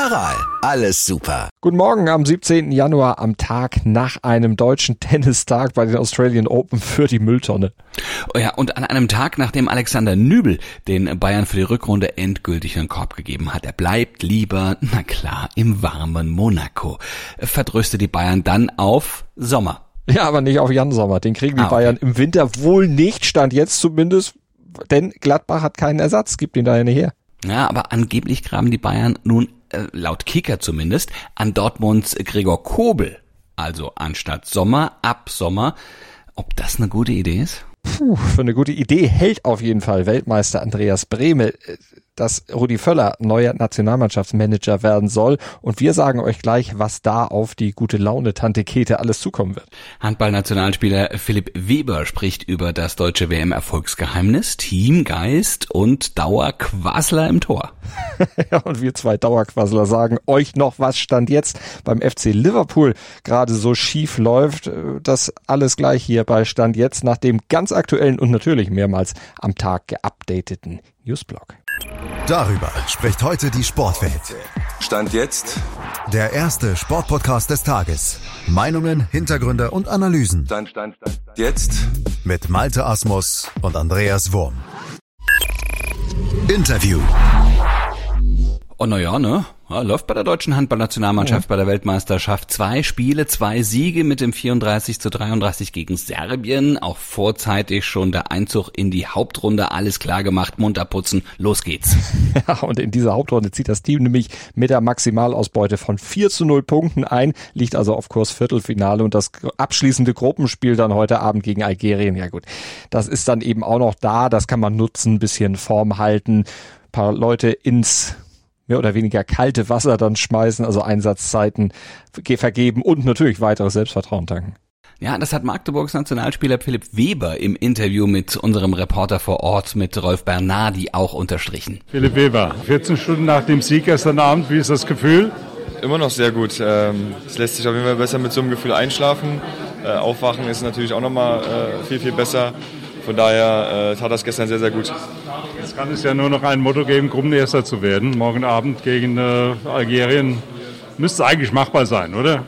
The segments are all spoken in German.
Aral, alles super. Guten Morgen am 17. Januar, am Tag nach einem deutschen Tennistag bei den Australian Open für die Mülltonne. Oh ja, und an einem Tag, nachdem Alexander Nübel den Bayern für die Rückrunde endgültig einen Korb gegeben hat. Er bleibt lieber, na klar, im warmen Monaco. Verdröstet die Bayern dann auf Sommer. Ja, aber nicht auf Jan Sommer. Den kriegen die ah, okay. Bayern im Winter wohl nicht, stand jetzt zumindest, denn Gladbach hat keinen Ersatz, gibt ihn daher nicht her. Ja, aber angeblich graben die Bayern nun äh, laut Kicker zumindest, an Dortmunds Gregor Kobel. Also anstatt Sommer, ab Sommer. Ob das eine gute Idee ist? Puh, für eine gute Idee hält auf jeden Fall Weltmeister Andreas Brehme dass Rudi Völler neuer Nationalmannschaftsmanager werden soll. Und wir sagen euch gleich, was da auf die gute Laune Tante Kete alles zukommen wird. Handballnationalspieler Philipp Weber spricht über das deutsche WM-Erfolgsgeheimnis, Teamgeist und Dauerquassler im Tor. ja, und wir zwei Dauerquassler sagen euch noch, was stand jetzt beim FC Liverpool gerade so schief läuft. Das alles gleich hier bei Stand jetzt nach dem ganz aktuellen und natürlich mehrmals am Tag geupdateten Newsblog. Darüber spricht heute die Sportwelt. Stand jetzt. Der erste Sportpodcast des Tages. Meinungen, Hintergründe und Analysen. Stand, stand, stand. Jetzt. Mit Malte Asmus und Andreas Wurm. Interview. Oh, na ja, ne? Ja, läuft bei der deutschen Handballnationalmannschaft ja. bei der Weltmeisterschaft. Zwei Spiele, zwei Siege mit dem 34 zu 33 gegen Serbien. Auch vorzeitig schon der Einzug in die Hauptrunde. Alles klar gemacht, munter putzen, los geht's. Ja, und in dieser Hauptrunde zieht das Team nämlich mit der Maximalausbeute von 4 zu 0 Punkten ein, liegt also auf Kurs Viertelfinale und das abschließende Gruppenspiel dann heute Abend gegen Algerien. Ja gut, das ist dann eben auch noch da, das kann man nutzen, bisschen Form halten, paar Leute ins mehr oder weniger kalte Wasser dann schmeißen, also Einsatzzeiten vergeben und natürlich weiteres Selbstvertrauen tanken. Ja, das hat Magdeburgs Nationalspieler Philipp Weber im Interview mit unserem Reporter vor Ort mit Rolf Bernardi auch unterstrichen. Philipp Weber, 14 Stunden nach dem Sieg gestern Abend, wie ist das Gefühl? Immer noch sehr gut. Ähm, es lässt sich auf jeden Fall besser mit so einem Gefühl einschlafen. Äh, aufwachen ist natürlich auch nochmal äh, viel, viel besser. Von daher äh, tat das gestern sehr, sehr gut. Jetzt kann es ja nur noch ein Motto geben, Gruppenerster zu werden. Morgen Abend gegen äh, Algerien müsste eigentlich machbar sein, oder?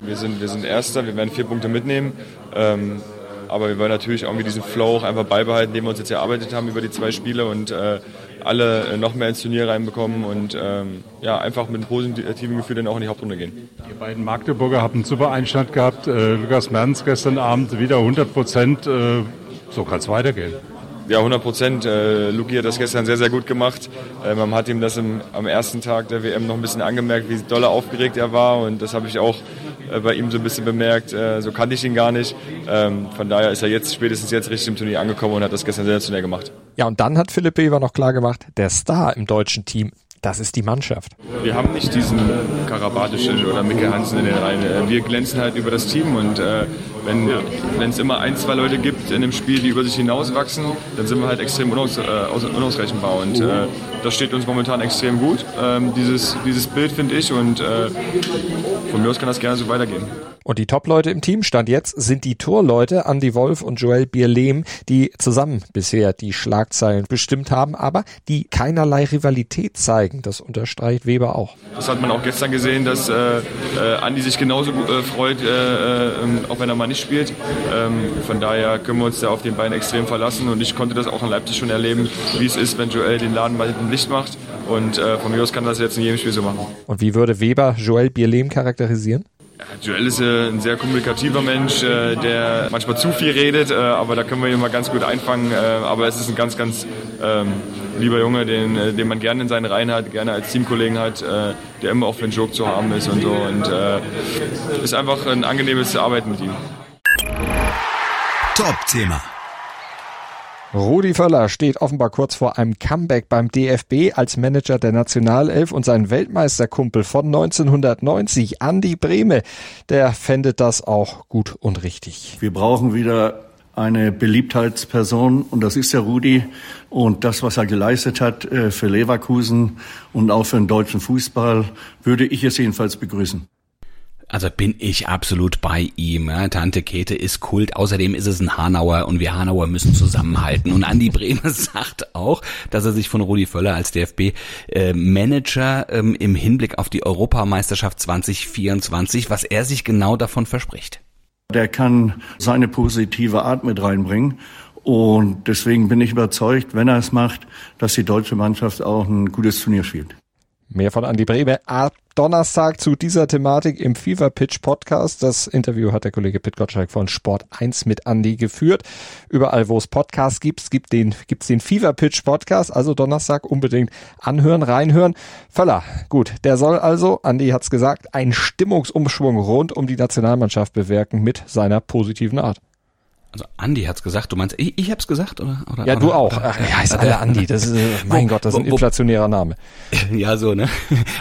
Wir sind, wir sind Erster, wir werden vier Punkte mitnehmen. Ähm, aber wir wollen natürlich irgendwie diesen Flow auch einfach beibehalten, den wir uns jetzt erarbeitet haben über die zwei Spiele und äh, alle noch mehr ins Turnier reinbekommen und ähm, ja, einfach mit einem positiven Gefühl dann auch in die Hauptrunde gehen. Die beiden Magdeburger haben einen super Einstand gehabt. Äh, Lukas Merz gestern Abend wieder 100 Prozent. Äh, so kann es weitergehen. Ja, 100 Prozent. Äh, Luki hat das gestern sehr, sehr gut gemacht. Äh, man hat ihm das im, am ersten Tag der WM noch ein bisschen angemerkt, wie doll aufgeregt er war. Und das habe ich auch äh, bei ihm so ein bisschen bemerkt. Äh, so kannte ich ihn gar nicht. Ähm, von daher ist er jetzt spätestens jetzt richtig im Turnier angekommen und hat das gestern sehr schnell gemacht. Ja, und dann hat Philipp Weber noch klar gemacht, der Star im deutschen Team das ist die Mannschaft. Wir haben nicht diesen Karabatischen oder Micke Hansen in den Reihen. Äh, wir glänzen halt über das Team und äh, wenn es immer ein, zwei Leute gibt in dem Spiel, die über sich hinauswachsen, dann sind wir halt extrem unaus, äh, unausrechenbar und äh, das steht uns momentan extrem gut, ähm, dieses, dieses Bild finde ich und äh, von mir aus kann das gerne so weitergehen. Und die Top-Leute im Team stand jetzt sind die Torleute Andy Wolf und Joel Bierlehm, die zusammen bisher die Schlagzeilen bestimmt haben, aber die keinerlei Rivalität zeigen. Das unterstreicht Weber auch. Das hat man auch gestern gesehen, dass äh, äh, Andy sich genauso äh, freut, äh, äh, auch wenn er mal nicht spielt. Ähm, von daher können wir uns da auf den beiden extrem verlassen und ich konnte das auch in Leipzig schon erleben, wie es ist, wenn Joel den Laden mal hinten Licht macht. Und äh, von mir aus kann das jetzt in jedem Spiel so machen. Und wie würde Weber Joel Bierlehm charakterisieren? Joel ist äh, ein sehr kommunikativer Mensch, äh, der manchmal zu viel redet, äh, aber da können wir ihn mal ganz gut einfangen. aber es ist ein ganz, ganz ähm, lieber Junge, den, den man gerne in seinen Reihen hat, gerne als Teamkollegen hat, der immer für einen Joke zu haben ist und so. Und ist einfach ein angenehmes Arbeiten mit ihm. Top-Thema. Rudi Völler steht offenbar kurz vor einem Comeback beim DFB als Manager der Nationalelf und sein Weltmeisterkumpel von 1990, Andi Brehme, der fändet das auch gut und richtig. Wir brauchen wieder eine Beliebtheitsperson und das ist der Rudi und das, was er geleistet hat äh, für Leverkusen und auch für den deutschen Fußball, würde ich es jedenfalls begrüßen. Also bin ich absolut bei ihm. Ja. Tante Käthe ist Kult. Außerdem ist es ein Hanauer und wir Hanauer müssen zusammenhalten. Und Andi Bremer sagt auch, dass er sich von Rudi Völler als DFB-Manager äh, ähm, im Hinblick auf die Europameisterschaft 2024, was er sich genau davon verspricht. Der kann seine positive Art mit reinbringen. Und deswegen bin ich überzeugt, wenn er es macht, dass die deutsche Mannschaft auch ein gutes Turnier spielt. Mehr von Andi Brebe ab Donnerstag zu dieser Thematik im Fever Pitch Podcast. Das Interview hat der Kollege Pitt Gottschalk von Sport 1 mit Andi geführt. Überall, wo es Podcasts gibt, gibt den, gibt's den Fever Pitch Podcast. Also Donnerstag unbedingt anhören, reinhören. Völler, gut. Der soll also, Andi hat's gesagt, einen Stimmungsumschwung rund um die Nationalmannschaft bewirken mit seiner positiven Art. Also Andi hat's gesagt, du meinst, ich, ich hab's gesagt oder? oder ja, oder, du auch. Ach, er heißt alle Andi. Das ist, mein Gott, das ist ein inflationärer Name. Ja, so ne.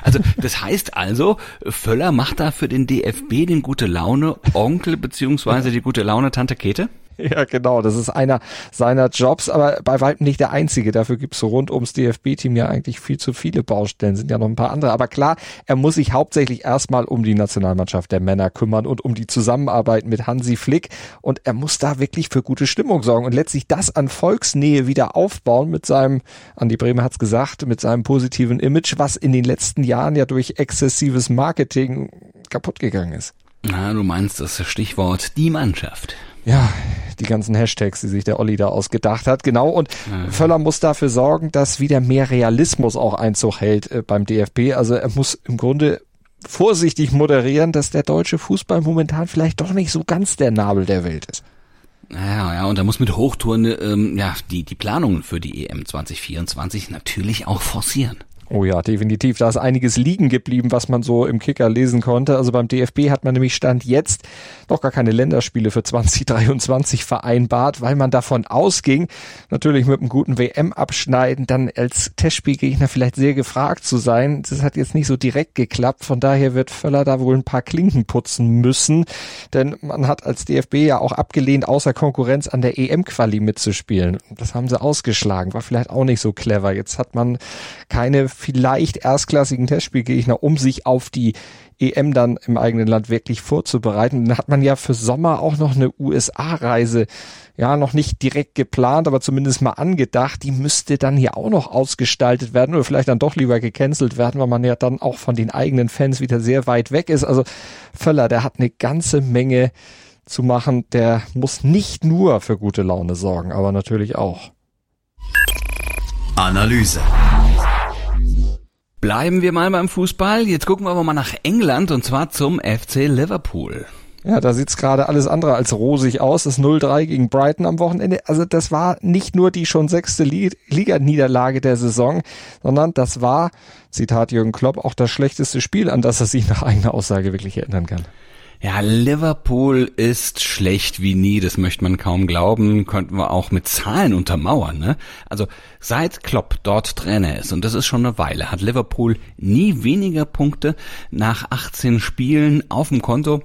Also das heißt also, Völler macht da für den DFB den gute Laune Onkel beziehungsweise die gute Laune Tante Kete? Ja, genau. Das ist einer seiner Jobs, aber bei weitem nicht der einzige. Dafür gibt's so rund ums DFB-Team ja eigentlich viel zu viele Baustellen. Sind ja noch ein paar andere. Aber klar, er muss sich hauptsächlich erstmal um die Nationalmannschaft der Männer kümmern und um die Zusammenarbeit mit Hansi Flick. Und er muss da wirklich für gute Stimmung sorgen und letztlich das an Volksnähe wieder aufbauen mit seinem, Andi Bremer hat's gesagt, mit seinem positiven Image, was in den letzten Jahren ja durch exzessives Marketing kaputt gegangen ist. Na, du meinst das Stichwort die Mannschaft ja, die ganzen Hashtags, die sich der Olli da ausgedacht hat. Genau. Und mhm. Völler muss dafür sorgen, dass wieder mehr Realismus auch Einzug hält äh, beim DFB. Also er muss im Grunde vorsichtig moderieren, dass der deutsche Fußball momentan vielleicht doch nicht so ganz der Nabel der Welt ist. Ja, ja, und da muss mit Hochtouren ähm, ja die die Planungen für die EM 2024 natürlich auch forcieren. Oh ja, definitiv. Da ist einiges liegen geblieben, was man so im Kicker lesen konnte. Also beim DFB hat man nämlich Stand jetzt noch gar keine Länderspiele für 2023 vereinbart, weil man davon ausging, natürlich mit einem guten WM-Abschneiden dann als Testspielgegner vielleicht sehr gefragt zu sein. Das hat jetzt nicht so direkt geklappt. Von daher wird Völler da wohl ein paar Klinken putzen müssen. Denn man hat als DFB ja auch abgelehnt, außer Konkurrenz an der EM-Quali mitzuspielen. Das haben sie ausgeschlagen. War vielleicht auch nicht so clever. Jetzt hat man keine vielleicht erstklassigen Testspielgegner, um sich auf die EM dann im eigenen Land wirklich vorzubereiten. Dann hat man ja für Sommer auch noch eine USA-Reise ja noch nicht direkt geplant, aber zumindest mal angedacht. Die müsste dann hier auch noch ausgestaltet werden oder vielleicht dann doch lieber gecancelt werden, weil man ja dann auch von den eigenen Fans wieder sehr weit weg ist. Also Völler, der hat eine ganze Menge zu machen. Der muss nicht nur für gute Laune sorgen, aber natürlich auch. Analyse. Bleiben wir mal beim Fußball. Jetzt gucken wir aber mal nach England und zwar zum FC Liverpool. Ja, da sieht's gerade alles andere als rosig aus. Das 0-3 gegen Brighton am Wochenende. Also das war nicht nur die schon sechste Liganiederlage der Saison, sondern das war, Zitat Jürgen Klopp, auch das schlechteste Spiel, an das er sich nach eigener Aussage wirklich erinnern kann. Ja, Liverpool ist schlecht wie nie, das möchte man kaum glauben, könnten wir auch mit Zahlen untermauern. Ne? Also seit Klopp dort Trainer ist, und das ist schon eine Weile, hat Liverpool nie weniger Punkte nach 18 Spielen auf dem Konto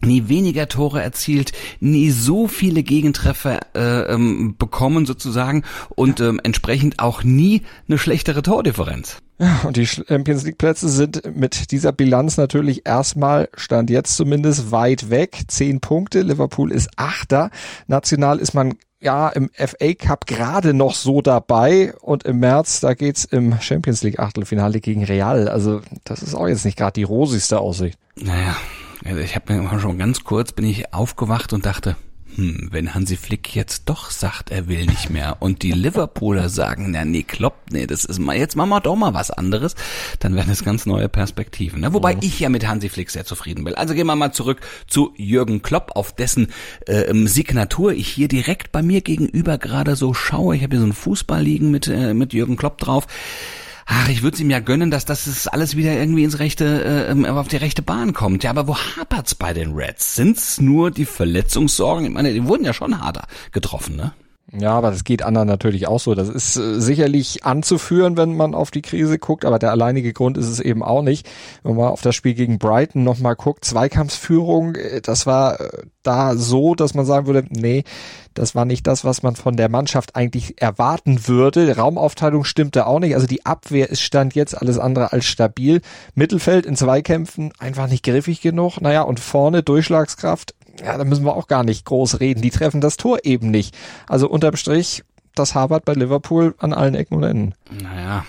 nie weniger Tore erzielt, nie so viele Gegentreffer äh, ähm, bekommen sozusagen und ähm, entsprechend auch nie eine schlechtere Tordifferenz. Ja, und die Champions League Plätze sind mit dieser Bilanz natürlich erstmal, stand jetzt zumindest, weit weg. Zehn Punkte, Liverpool ist Achter. National ist man ja im FA Cup gerade noch so dabei und im März, da geht's im Champions League Achtelfinale gegen Real. Also das ist auch jetzt nicht gerade die rosigste Aussicht. Naja, also ich habe mir schon ganz kurz bin ich aufgewacht und dachte, hm, wenn Hansi Flick jetzt doch sagt, er will nicht mehr und die Liverpooler sagen, na nee, kloppt, nee, das ist mal, jetzt machen wir doch mal was anderes, dann werden es ganz neue Perspektiven. Ne? Wobei mhm. ich ja mit Hansi Flick sehr zufrieden bin. Also gehen wir mal zurück zu Jürgen Klopp, auf dessen äh, Signatur ich hier direkt bei mir gegenüber gerade so schaue. Ich habe hier so ein Fußball liegen mit, äh, mit Jürgen Klopp drauf ach, ich würde es ihm ja gönnen, dass das alles wieder irgendwie ins rechte, äh, auf die rechte Bahn kommt. Ja, aber wo hapert's bei den Reds? Sind's nur die Verletzungssorgen? Ich meine, die wurden ja schon harter getroffen, ne? Ja, aber das geht anderen natürlich auch so. Das ist äh, sicherlich anzuführen, wenn man auf die Krise guckt, aber der alleinige Grund ist es eben auch nicht. Wenn man auf das Spiel gegen Brighton nochmal guckt, Zweikampfsführung, äh, das war äh, da so, dass man sagen würde, nee, das war nicht das, was man von der Mannschaft eigentlich erwarten würde. Raumaufteilung stimmte auch nicht. Also die Abwehr ist stand jetzt alles andere als stabil. Mittelfeld in Zweikämpfen einfach nicht griffig genug. Naja, und vorne Durchschlagskraft ja, da müssen wir auch gar nicht groß reden. Die treffen das Tor eben nicht. Also unterm Strich, das Harvard bei Liverpool an allen Ecken und Enden. Naja.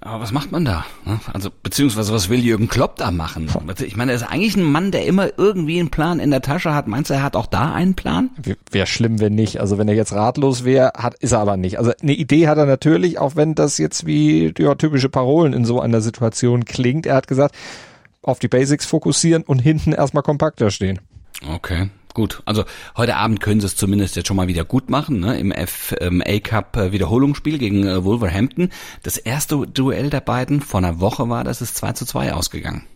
Aber was macht man da? Ne? Also, beziehungsweise was will Jürgen Klopp da machen? Ich meine, er ist eigentlich ein Mann, der immer irgendwie einen Plan in der Tasche hat. Meinst du, er hat auch da einen Plan? Wäre schlimm, wenn nicht. Also wenn er jetzt ratlos wäre, hat, ist er aber nicht. Also eine Idee hat er natürlich, auch wenn das jetzt wie ja, typische Parolen in so einer Situation klingt. Er hat gesagt, auf die Basics fokussieren und hinten erstmal kompakter stehen. Okay. Gut, also heute Abend können sie es zumindest jetzt schon mal wieder gut machen, ne? im FA Cup äh, Wiederholungsspiel gegen äh, Wolverhampton. Das erste Duell der beiden vor einer Woche war, das ist 2 zu 2 ausgegangen.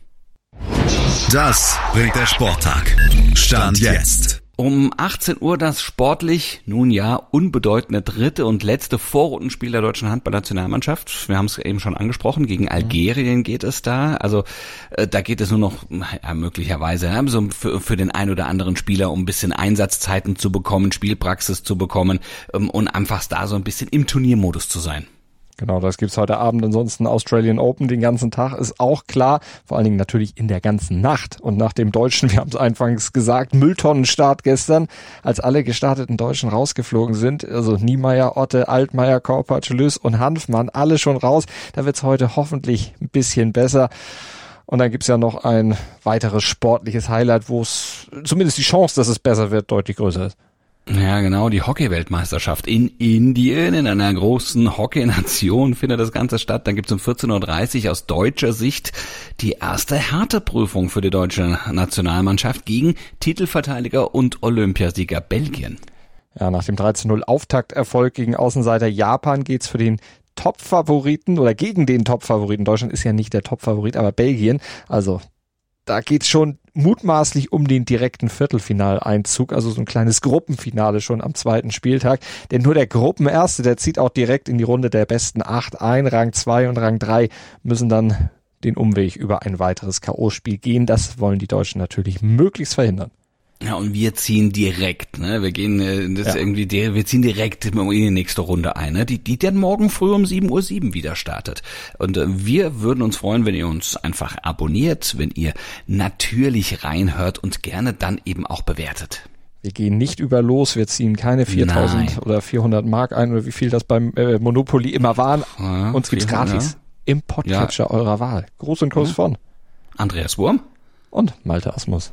Das bringt der Sporttag. Stand jetzt. Um 18 Uhr das sportlich, nun ja, unbedeutende dritte und letzte Vorrundenspiel der deutschen Handballnationalmannschaft. Wir haben es eben schon angesprochen, gegen Algerien geht es da. Also äh, da geht es nur noch ja, möglicherweise ja, so für, für den ein oder anderen Spieler, um ein bisschen Einsatzzeiten zu bekommen, Spielpraxis zu bekommen ähm, und einfach da so ein bisschen im Turniermodus zu sein. Genau, das gibt's heute Abend. Ansonsten Australian Open den ganzen Tag ist auch klar. Vor allen Dingen natürlich in der ganzen Nacht. Und nach dem Deutschen, wir haben es anfangs gesagt, Mülltonnenstart gestern, als alle gestarteten Deutschen rausgeflogen sind. Also Niemeyer, Otte, Altmaier, Korpatsch, Lüss und Hanfmann, alle schon raus. Da wird's heute hoffentlich ein bisschen besser. Und dann gibt's ja noch ein weiteres sportliches Highlight, wo es zumindest die Chance, dass es besser wird, deutlich größer ist. Ja, genau, die Hockey-Weltmeisterschaft in Indien, in einer großen Hockey-Nation findet das Ganze statt. Dann gibt's um 14.30 Uhr aus deutscher Sicht die erste Härteprüfung für die deutsche Nationalmannschaft gegen Titelverteidiger und Olympiasieger Belgien. Ja, nach dem 13-0 Auftakterfolg gegen Außenseiter Japan geht's für den Top-Favoriten oder gegen den Top-Favoriten. Deutschland ist ja nicht der Top-Favorit, aber Belgien. Also da geht's schon mutmaßlich um den direkten Viertelfinaleinzug, also so ein kleines Gruppenfinale schon am zweiten Spieltag. Denn nur der Gruppenerste, der zieht auch direkt in die Runde der besten acht ein. Rang zwei und Rang drei müssen dann den Umweg über ein weiteres K.O.-Spiel gehen. Das wollen die Deutschen natürlich möglichst verhindern. Ja, und wir ziehen direkt, ne? Wir gehen äh, das ja. irgendwie, wir ziehen direkt in die nächste Runde ein, ne? Die, die dann morgen früh um 7.07 Uhr 7 wieder startet. Und äh, wir würden uns freuen, wenn ihr uns einfach abonniert, wenn ihr natürlich reinhört und gerne dann eben auch bewertet. Wir gehen nicht über los, wir ziehen keine 4000 Nein. oder 400 Mark ein oder wie viel das beim äh, Monopoly immer waren. Ja, Uns gibt's gratis im Podcatcher ja. eurer Wahl. Groß und groß von Andreas Wurm und Malte Asmus.